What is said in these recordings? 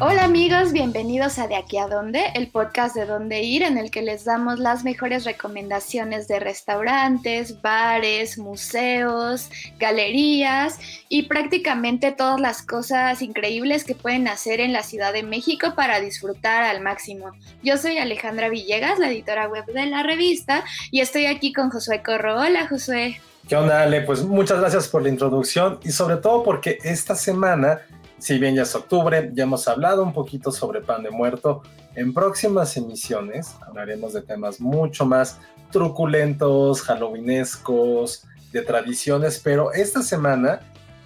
Hola amigos, bienvenidos a De aquí a dónde, el podcast de dónde ir en el que les damos las mejores recomendaciones de restaurantes, bares, museos, galerías y prácticamente todas las cosas increíbles que pueden hacer en la Ciudad de México para disfrutar al máximo. Yo soy Alejandra Villegas, la editora web de la revista, y estoy aquí con Josué Corro. Hola Josué. ¿Qué onda Ale? Pues muchas gracias por la introducción y sobre todo porque esta semana si bien ya es octubre, ya hemos hablado un poquito sobre pan de muerto. En próximas emisiones hablaremos de temas mucho más truculentos, halloweenescos, de tradiciones, pero esta semana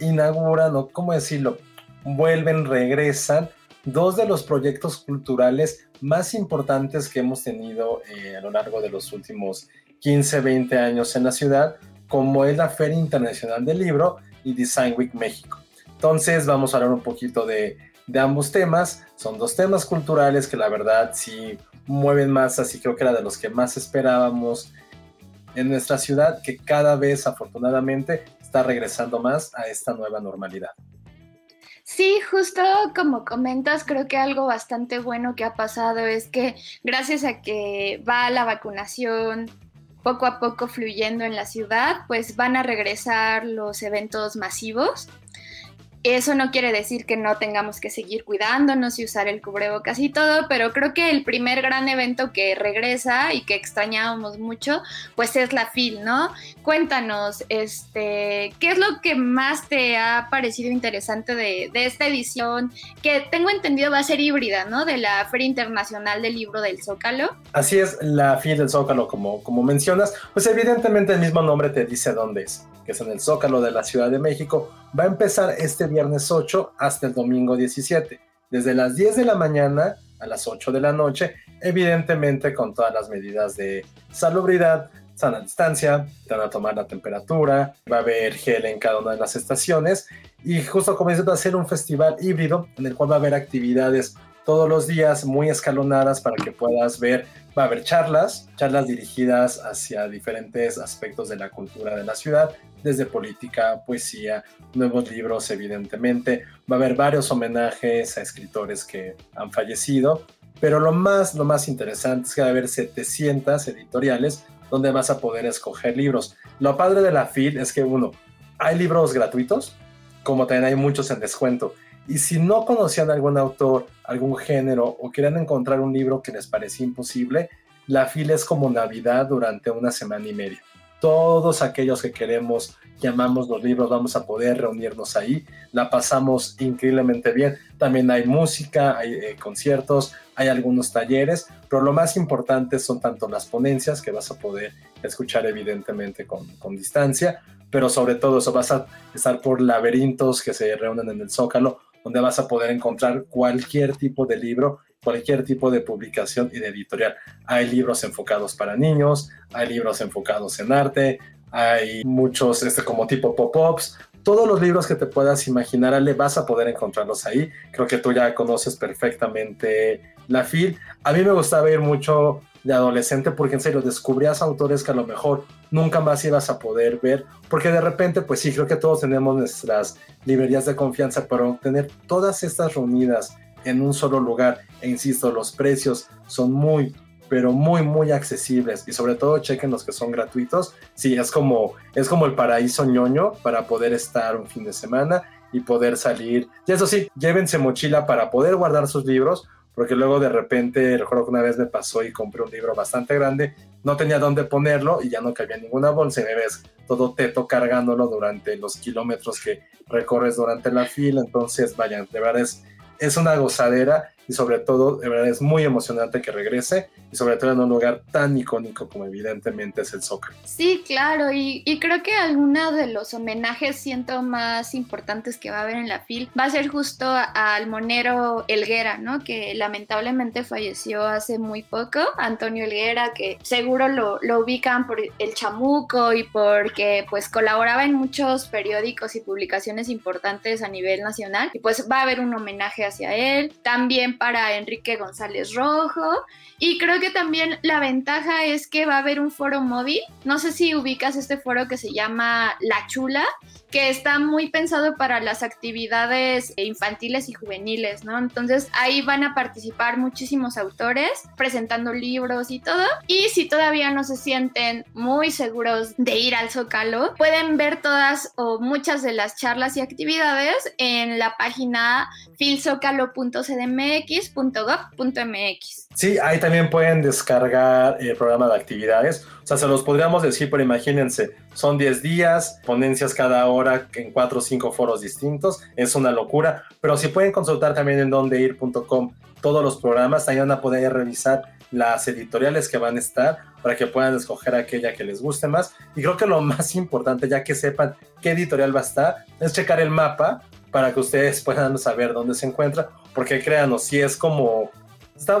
inauguran, o cómo decirlo, vuelven, regresan dos de los proyectos culturales más importantes que hemos tenido eh, a lo largo de los últimos 15, 20 años en la ciudad, como es la Feria Internacional del Libro y Design Week México. Entonces vamos a hablar un poquito de, ambos temas. Son dos temas culturales que la verdad sí mueven más, así creo que era de los que más esperábamos en nuestra ciudad, que cada vez afortunadamente está regresando más a esta nueva normalidad. Sí, justo como comentas, creo que algo bastante bueno que ha pasado es que gracias a que va la vacunación poco a poco fluyendo en la ciudad, pues van a regresar los eventos masivos eso no quiere decir que no tengamos que seguir cuidándonos y usar el cubrebocas y todo, pero creo que el primer gran evento que regresa y que extrañábamos mucho, pues es la FIL, ¿no? Cuéntanos, este, ¿qué es lo que más te ha parecido interesante de, esta edición? Que tengo entendido va a ser híbrida, ¿no? De la Feria Internacional del Libro del Zócalo. Así es, la FIL del Zócalo, como, como mencionas, pues evidentemente el mismo nombre te dice dónde es, que es en el Zócalo de la Ciudad de México. Va a empezar este viernes 8 hasta el domingo 17, desde las 10 de la mañana a las 8 de la noche, evidentemente con todas las medidas de salubridad, sana distancia, van a tomar la temperatura, va a haber gel en cada una de las estaciones y justo como dices va a ser un festival híbrido en el cual va a haber actividades todos los días muy escalonadas para que puedas ver, va a haber charlas, charlas dirigidas hacia diferentes aspectos de la cultura de la ciudad, desde política, poesía, nuevos libros evidentemente, va a haber varios homenajes a escritores que han fallecido, pero lo más, lo más interesante es que va a haber 700 editoriales donde vas a poder escoger libros. Lo padre de la FIL es que uno, hay libros gratuitos, como también hay muchos en descuento. Y si no conocían algún autor, algún género o querían encontrar un libro que les parecía imposible, la fila es como Navidad durante una semana y media. Todos aquellos que queremos, llamamos los libros, vamos a poder reunirnos ahí. La pasamos increíblemente bien. También hay música, hay eh, conciertos, hay algunos talleres, pero lo más importante son tanto las ponencias que vas a poder escuchar evidentemente con, con distancia, pero sobre todo eso vas a estar por laberintos que se reúnen en el Zócalo donde vas a poder encontrar cualquier tipo de libro, cualquier tipo de publicación y de editorial. Hay libros enfocados para niños, hay libros enfocados en arte, hay muchos este, como tipo pop-ups, todos los libros que te puedas imaginar, Ale, vas a poder encontrarlos ahí. Creo que tú ya conoces perfectamente la FIL. A mí me gustaba ir mucho de adolescente porque en serio descubrías autores que a lo mejor nunca más ibas a poder ver, porque de repente, pues sí, creo que todos tenemos nuestras librerías de confianza, pero tener todas estas reunidas en un solo lugar, e insisto, los precios son muy, pero muy, muy accesibles y sobre todo chequen los que son gratuitos. Sí, es como, es como el paraíso ñoño para poder estar un fin de semana y poder salir. Y eso sí, llévense mochila para poder guardar sus libros, porque luego de repente, recuerdo que una vez me pasó y compré un libro bastante grande, no tenía dónde ponerlo y ya no cabía ninguna bolsa y me ves todo teto cargándolo durante los kilómetros que recorres durante la fila, entonces vayan, de verdad es, es una gozadera y sobre todo, de verdad es muy emocionante que regrese y sobre todo en un lugar tan icónico como evidentemente es el Zócalo. Sí, claro, y, creo que alguno de los homenajes siento más importantes que va a haber en la FIL va a ser justo al monero Elguera, ¿no? Que lamentablemente falleció hace muy poco, Antonio Elguera, que seguro lo, lo ubican por el chamuco y porque pues colaboraba en muchos periódicos y publicaciones importantes a nivel nacional y pues va a haber un homenaje hacia él, también para Enrique González Rojo y creo que también la ventaja es que va a haber un foro móvil, no sé si ubicas este foro que se llama La Chula, que está muy pensado para las actividades infantiles y juveniles, ¿no? Entonces ahí van a participar muchísimos autores presentando libros y todo. Y si todavía no se sienten muy seguros de ir al Zócalo, pueden ver todas o muchas de las charlas y actividades en la página filzocalo.cdmx.gov.mx. Sí, ahí también pueden descargar el programa de actividades. O sea, se los podríamos decir, pero imagínense, son 10 días, ponencias cada hora en 4 o 5 foros distintos. Es una locura. Pero si pueden consultar también en dondeir.com todos los programas, ahí van a poder revisar las editoriales que van a estar para que puedan escoger aquella que les guste más. Y creo que lo más importante, ya que sepan qué editorial va a estar, es checar el mapa para que ustedes puedan saber dónde se encuentra, porque créanos, si es como,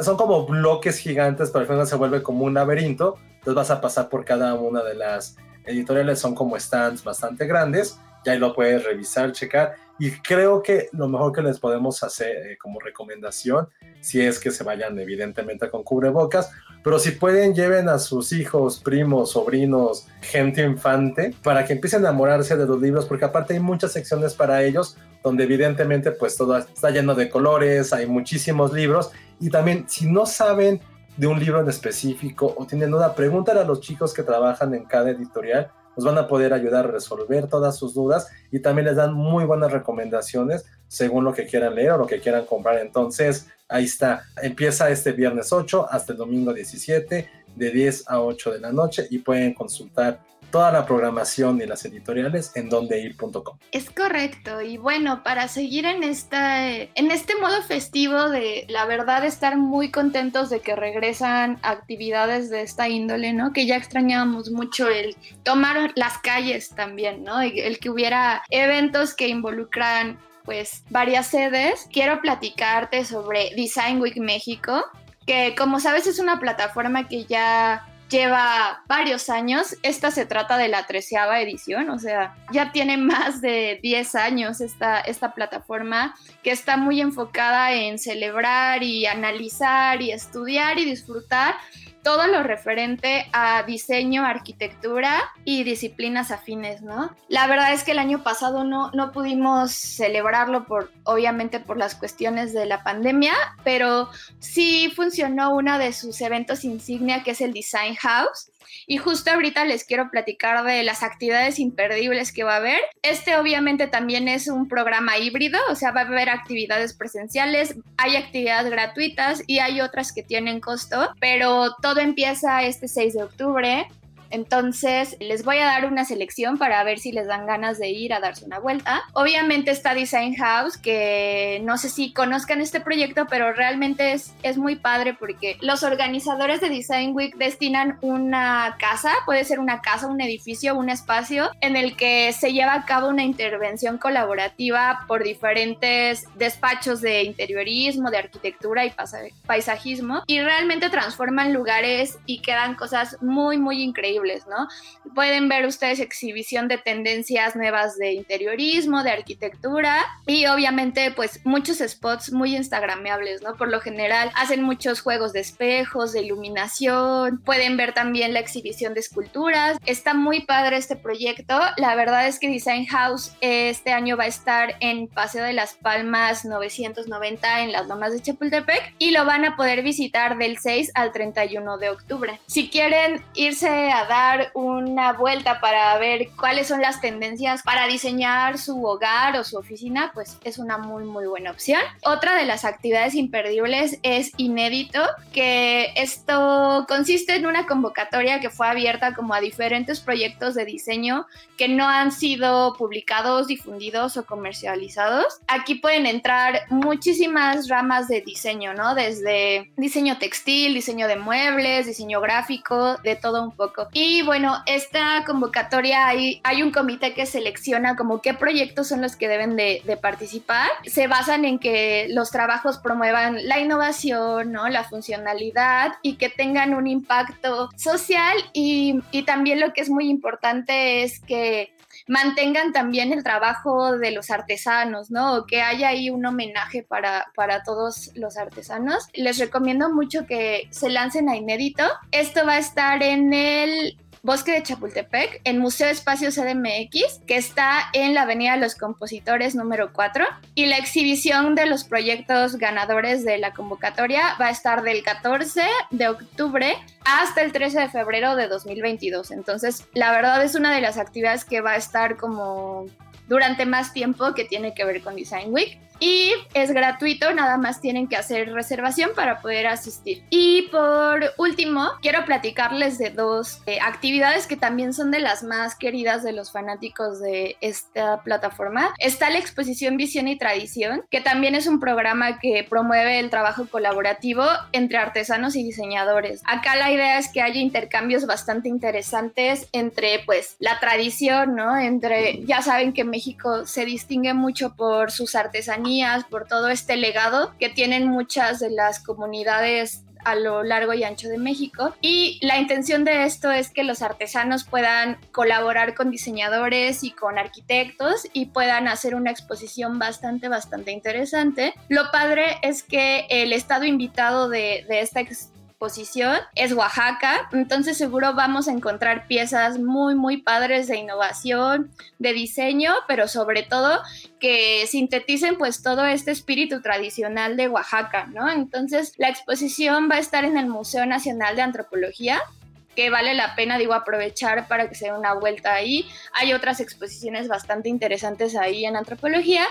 son como bloques gigantes, pero al final se vuelve como un laberinto, entonces vas a pasar por cada una de las editoriales, son como stands bastante grandes, y ahí lo puedes revisar, checar, y creo que lo mejor que les podemos hacer eh, como recomendación, si es que se vayan evidentemente con cubrebocas, pero si pueden lleven a sus hijos, primos, sobrinos, gente infante, para que empiecen a enamorarse de los libros, porque aparte hay muchas secciones para ellos, donde evidentemente pues todo está lleno de colores, hay muchísimos libros, y también si no saben de un libro en específico o tienen duda, pregúntale a los chicos que trabajan en cada editorial nos van a poder ayudar a resolver todas sus dudas y también les dan muy buenas recomendaciones según lo que quieran leer o lo que quieran comprar. Entonces, ahí está. Empieza este viernes 8 hasta el domingo 17 de 10 a 8 de la noche y pueden consultar toda la programación y las editoriales en dondeir.com. Es correcto. Y bueno, para seguir en, esta, en este modo festivo de la verdad estar muy contentos de que regresan actividades de esta índole, ¿no? Que ya extrañábamos mucho el tomar las calles también, ¿no? El que hubiera eventos que involucran pues varias sedes. Quiero platicarte sobre Design Week México, que como sabes es una plataforma que ya lleva varios años. Esta se trata de la treceava edición, o sea, ya tiene más de 10 años esta, esta plataforma que está muy enfocada en celebrar y analizar y estudiar y disfrutar todo lo referente a diseño, arquitectura y disciplinas afines, ¿no? La verdad es que el año pasado no, no pudimos celebrarlo por, obviamente por las cuestiones de la pandemia, pero sí funcionó uno de sus eventos insignia que es el Design House y justo ahorita les quiero platicar de las actividades imperdibles que va a haber. Este obviamente también es un programa híbrido, o sea, va a haber actividades presenciales, hay actividades gratuitas y hay otras que tienen costo, pero todo empieza este 6 de octubre. Entonces, les voy a dar una selección para ver si les dan ganas de ir a darse una vuelta. Obviamente está Design House, que no sé si conozcan este proyecto, pero realmente es, es muy padre porque los organizadores de Design Week destinan una casa, puede ser una casa, un edificio, un espacio, en el que se lleva a cabo una intervención colaborativa por diferentes despachos de interiorismo, de arquitectura y paisajismo, y realmente transforman lugares y quedan cosas muy, muy increíbles ¿no? Pueden ver ustedes exhibición de tendencias nuevas de interiorismo, de arquitectura y obviamente pues muchos spots muy instagrameables, ¿no? Por lo general hacen muchos juegos de espejos, de iluminación, pueden ver también la exhibición de esculturas. Está muy padre este proyecto. La verdad es que Design House este año va a estar en Paseo de las Palmas 990 en las Lomas de Chapultepec y lo van a poder visitar del 6 al 31 de octubre. Si quieren irse a dar una vuelta para ver cuáles son las tendencias para diseñar su hogar o su oficina, pues es una muy muy buena opción. Otra de las actividades imperdibles es Inédito, que esto consiste en una convocatoria que fue abierta como a diferentes proyectos de diseño que no han sido publicados, difundidos o comercializados. Aquí pueden entrar muchísimas ramas de diseño, ¿no? Desde diseño textil, diseño de muebles, diseño gráfico, de todo un poco. Y bueno, esta convocatoria hay, hay un comité que selecciona como qué proyectos son los que deben de, participar. Se basan en que los trabajos promuevan la innovación, ¿no? La funcionalidad y que tengan un impacto social y, y también lo que es muy importante es que mantengan también el trabajo de los artesanos, ¿no? Que haya ahí un homenaje para, para todos los artesanos. Les recomiendo mucho que se lancen a Inédito. Esto va a estar en el Bosque de Chapultepec, en Museo Espacio CDMX, que está en la Avenida los Compositores número 4. Y la exhibición de los proyectos ganadores de la convocatoria va a estar del 14 de octubre hasta el 13 de febrero de 2022. Entonces, la verdad es una de las actividades que va a estar como durante más tiempo que tiene que ver con Design Week y es gratuito, nada más tienen que hacer reservación para poder asistir. Y por último, quiero platicarles de dos eh, actividades que también son de las más queridas de los fanáticos de esta plataforma. Está la exposición Visión y Tradición, que también es un programa que promueve el trabajo colaborativo entre artesanos y diseñadores. Acá la idea es que haya intercambios bastante interesantes entre pues la tradición, ¿no? Entre, ya saben que México se distingue mucho por sus artesanías por todo este legado que tienen muchas de las comunidades a lo largo y ancho de México. Y la intención de esto es que los artesanos puedan colaborar con diseñadores y con arquitectos y puedan hacer una exposición bastante, bastante interesante. Lo padre es que el estado invitado de, de esta exposición exposición es Oaxaca, entonces seguro vamos a encontrar piezas muy, muy padres de innovación, de diseño, pero sobre todo que sinteticen pues todo este espíritu tradicional de Oaxaca, ¿no? Entonces la exposición va a estar en el Museo Nacional de Antropología que vale la pena, digo, aprovechar para que se dé una vuelta ahí. Hay otras exposiciones bastante interesantes ahí en antropología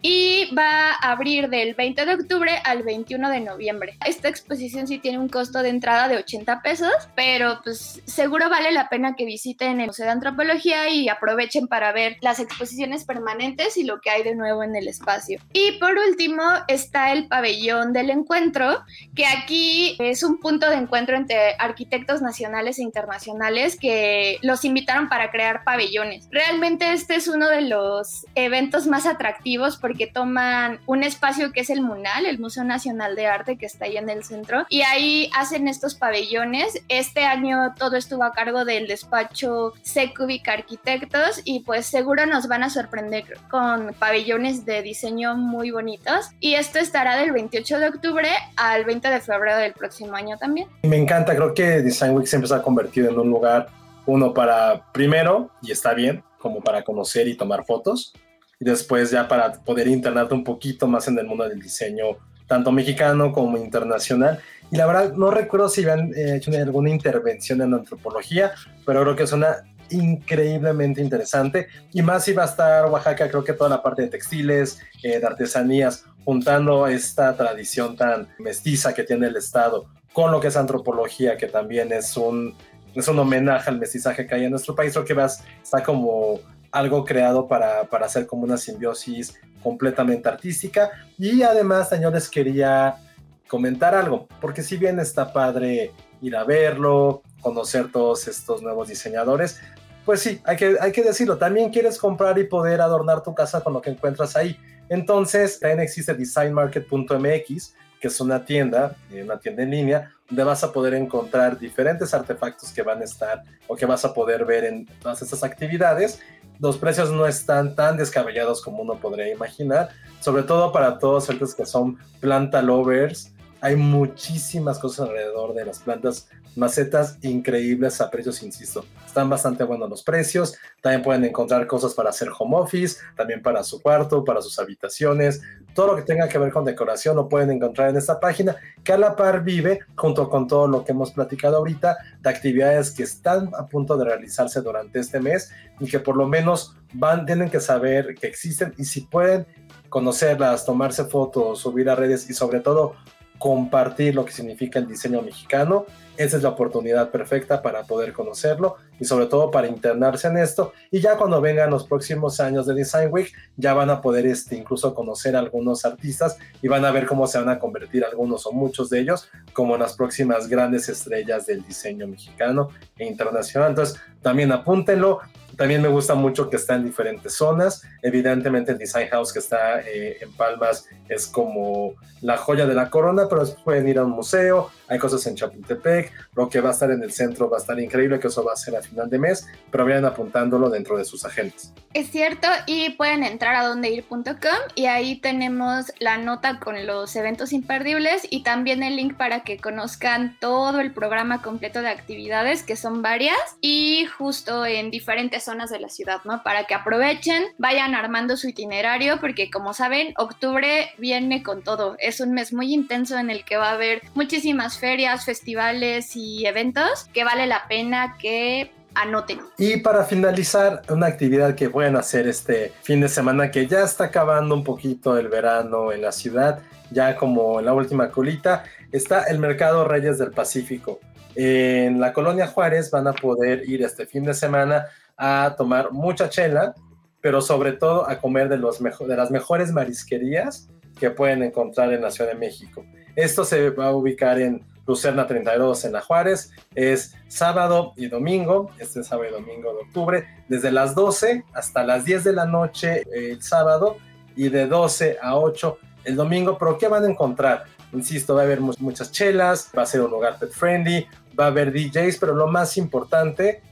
y va a abrir del 20 de octubre al 21 de noviembre. Esta exposición sí tiene un costo de entrada de 80 pesos, pero pues seguro vale la pena que visiten el Museo de Antropología y aprovechen para ver las exposiciones permanentes y lo que hay de nuevo en el espacio. Y por último está el pabellón del encuentro, que aquí es un punto de encuentro entre arquitectos nacionales internacionales que los invitaron para crear pabellones. Realmente este es uno de los eventos más atractivos porque toman un espacio que es el MUNAL, el Museo Nacional de Arte que está ahí en el centro, y ahí hacen estos pabellones. Este año todo estuvo a cargo del despacho Secubic Arquitectos y pues seguro nos van a sorprender con pabellones de diseño muy bonitos. Y esto estará del 28 de octubre al 20 de febrero del próximo año también. Me encanta, creo que Design Week siempre convertido en un lugar, uno para primero, y está bien, como para conocer y tomar fotos, y después ya para poder internarte un poquito más en el mundo del diseño, tanto mexicano como internacional. Y la verdad, no recuerdo si habían eh, hecho alguna intervención en antropología, pero creo que suena increíblemente interesante. Y más si va a estar Oaxaca, creo que toda la parte de textiles, eh, de artesanías, juntando esta tradición tan mestiza que tiene el Estado con lo que es antropología, que también es un, es un homenaje al mestizaje que hay en nuestro país, lo que vas, está como algo creado para, para hacer como una simbiosis completamente artística. Y además, señores, quería comentar algo, porque si bien está padre ir a verlo, conocer todos estos nuevos diseñadores, pues sí, hay que, hay que decirlo, también quieres comprar y poder adornar tu casa con lo que encuentras ahí. Entonces, también existe designmarket.mx, que es una tienda, eh, una tienda en línea, donde vas a poder encontrar diferentes artefactos que van a estar o que vas a poder ver en todas estas actividades. Los precios no están tan descabellados como uno podría imaginar, sobre todo para todos aquellos que son planta lovers Hay muchísimas cosas alrededor de las plantas macetas increíbles a precios, insisto. Están bastante buenos los precios. También pueden encontrar cosas para hacer home office, también para su cuarto, para sus habitaciones. Todo lo que tenga que ver con decoración lo pueden encontrar en esta página que a la par vive junto con todo lo que hemos platicado ahorita de actividades que están a punto de realizarse durante este mes y que por lo menos van, tienen que saber que existen y si pueden conocerlas, tomarse fotos, subir a redes y sobre todo compartir lo que significa el diseño mexicano, esa es la oportunidad perfecta para poder conocerlo y sobre todo para internarse en esto. Y ya cuando vengan los próximos años de Design Week, ya van a poder este, incluso conocer a algunos artistas y van a ver cómo se van a convertir algunos o muchos de ellos como las próximas grandes estrellas del diseño mexicano e internacional. Entonces, también apúntenlo. También me gusta mucho que está en diferentes zonas. Evidentemente el Design House que está eh, en Palmas es como la joya de la corona, pero pueden ir a un museo, hay cosas en Chapultepec, lo que va a estar en el centro va a estar increíble, que eso va a ser a final de mes, pero vayan apuntándolo dentro de sus agendas. Es cierto, y pueden entrar a dondeir.com y ahí tenemos la nota con los eventos imperdibles y también el link para que conozcan todo el programa completo de actividades, que son varias, y justo en diferentes zonas de la ciudad, ¿no? Para que aprovechen, vayan armando su itinerario, porque como saben, octubre viene con todo. Es un mes muy intenso en el que va a haber muchísimas ferias, festivales y eventos que vale la pena que anoten. Y para finalizar, una actividad que pueden hacer este fin de semana que ya está acabando un poquito el verano en la ciudad, ya como en la última colita, está el Mercado Reyes del Pacífico. En la colonia Juárez van a poder ir este fin de semana a tomar mucha chela, pero sobre todo a comer de, los de las mejores marisquerías que pueden encontrar en la Ciudad de México. Esto se va a ubicar en Lucerna 32 en La Juárez. Es sábado y domingo, este sábado y domingo de octubre, desde las 12 hasta las 10 de la noche el sábado y de 12 a 8 el domingo. Pero ¿qué van a encontrar? Insisto, va a haber muchas chelas, va a ser un lugar pet friendly, va a haber DJs, pero lo más importante,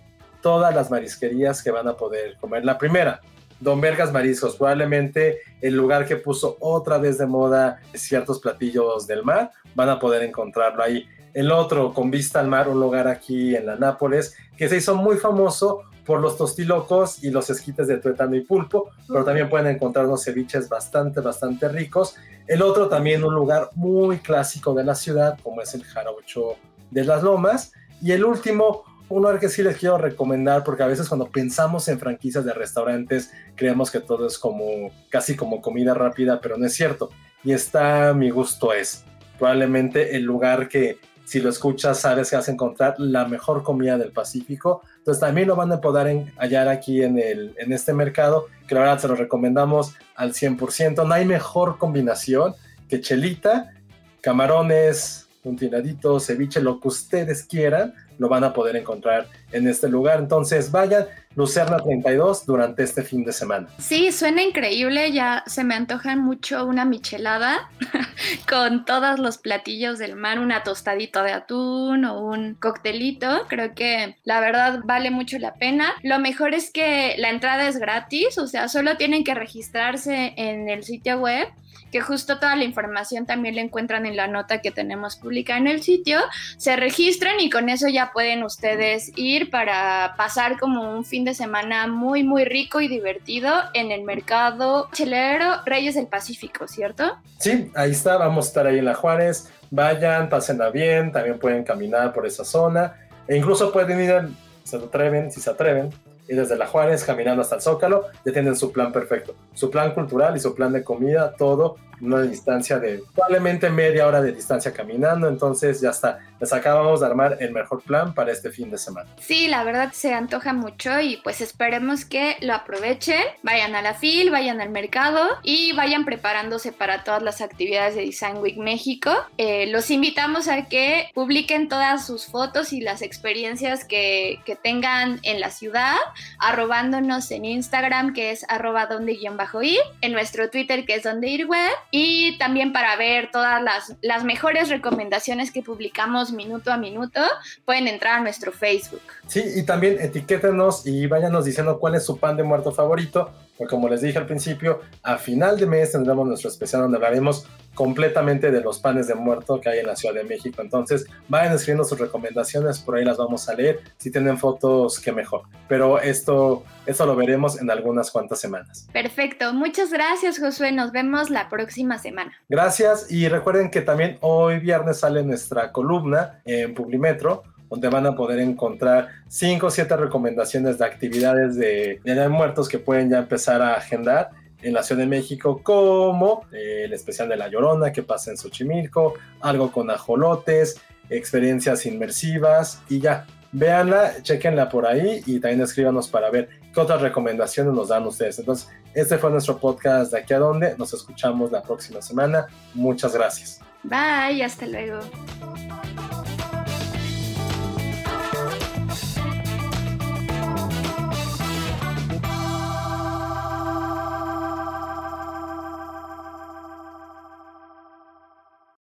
todas las marisquerías que van a poder comer. La primera, Don Vergas Mariscos, probablemente el lugar que puso otra vez de moda ciertos platillos del mar, van a poder encontrarlo ahí. El otro, con vista al mar, un lugar aquí en la Nápoles, que se hizo muy famoso por los tostilocos y los esquites de tuétano y pulpo, pero también pueden encontrar unos ceviches bastante, bastante ricos. El otro también un lugar muy clásico de la ciudad, como es el Jarocho de las Lomas. Y el último, un lugar que sí les quiero recomendar, porque a veces cuando pensamos en franquicias de restaurantes, creemos que todo es como casi como comida rápida, pero no es cierto. Y está mi gusto es probablemente el lugar que si lo escuchas sabes que vas a encontrar la mejor comida del Pacífico. Entonces también lo van a poder hallar aquí en, el, en este mercado, que la verdad se lo recomendamos al 100%. No hay mejor combinación que chelita, camarones, un tiradito, ceviche, lo que ustedes quieran, lo van a poder encontrar en este lugar. Entonces vayan, Lucerna 32 durante este fin de semana. Sí, suena increíble, ya se me antoja mucho una michelada con todos los platillos del mar, una tostadito de atún o un coctelito. Creo que la verdad vale mucho la pena. Lo mejor es que la entrada es gratis, o sea, solo tienen que registrarse en el sitio web que justo toda la información también la encuentran en la nota que tenemos publicada en el sitio. Se registran y con eso ya pueden ustedes ir para pasar como un fin de semana muy, muy rico y divertido en el mercado chelero Reyes del Pacífico, ¿cierto? Sí, ahí está, vamos a estar ahí en La Juárez. Vayan, pásenla bien, también pueden caminar por esa zona e incluso pueden ir, se atreven, si se atreven, y desde La Juárez caminando hasta el Zócalo, ya tienen su plan perfecto, su plan cultural y su plan de comida, todo una distancia de probablemente media hora de distancia caminando, entonces ya está, les acabamos de armar el mejor plan para este fin de semana. Sí, la verdad se antoja mucho y pues esperemos que lo aprovechen, vayan a la FIL, vayan al mercado y vayan preparándose para todas las actividades de Design Week México. Eh, los invitamos a que publiquen todas sus fotos y las experiencias que, que tengan en la ciudad, arrobándonos en Instagram que es arroba donde guion bajo ir, en nuestro Twitter que es donde ir web y también para ver todas las, las mejores recomendaciones que publicamos minuto a minuto, pueden entrar a nuestro Facebook. Sí, y también etiquétenos y váyanos diciendo cuál es su pan de muerto favorito, Porque como les dije al principio, a final de mes tendremos nuestro especial donde hablaremos completamente de los panes de muerto que hay en la Ciudad de México. Entonces, vayan escribiendo sus recomendaciones, por ahí las vamos a leer. Si tienen fotos, qué mejor. Pero esto, esto lo veremos en algunas cuantas semanas. Perfecto. Muchas gracias, Josué. Nos vemos la próxima semana. Gracias y recuerden que también hoy viernes sale nuestra columna en Publimetro donde van a poder encontrar 5 o 7 recomendaciones de actividades de de Muertos que pueden ya empezar a agendar en la Ciudad de México, como eh, el especial de La Llorona que pasa en Xochimilco, algo con ajolotes, experiencias inmersivas y ya. Véanla, chequenla por ahí y también escríbanos para ver qué otras recomendaciones nos dan ustedes. Entonces, este fue nuestro podcast de aquí a donde. Nos escuchamos la próxima semana. Muchas gracias. Bye, hasta luego.